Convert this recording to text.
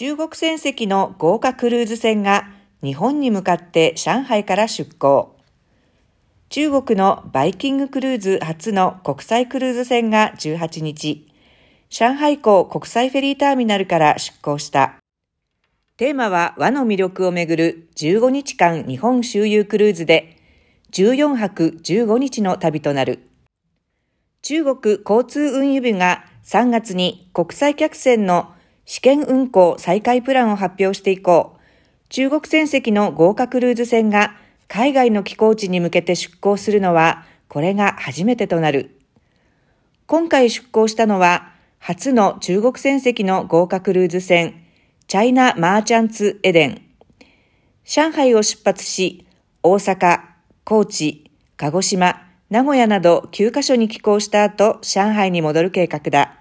中国船籍の豪華クルーズ船が日本に向かって上海から出港。中国のバイキングクルーズ初の国際クルーズ船が18日、上海港国際フェリーターミナルから出港した。テーマは和の魅力をめぐる15日間日本周遊クルーズで、14泊15日の旅となる。中国交通運輸部が3月に国際客船の試験運航再開プランを発表して以降、中国船籍の豪華クルーズ船が海外の寄港地に向けて出港するのは、これが初めてとなる。今回出港したのは、初の中国船籍の豪華クルーズ船、チャイナ・マーチャンツ・エデン。上海を出発し、大阪、高知、鹿児島、名古屋など9カ所に寄港した後、上海に戻る計画だ。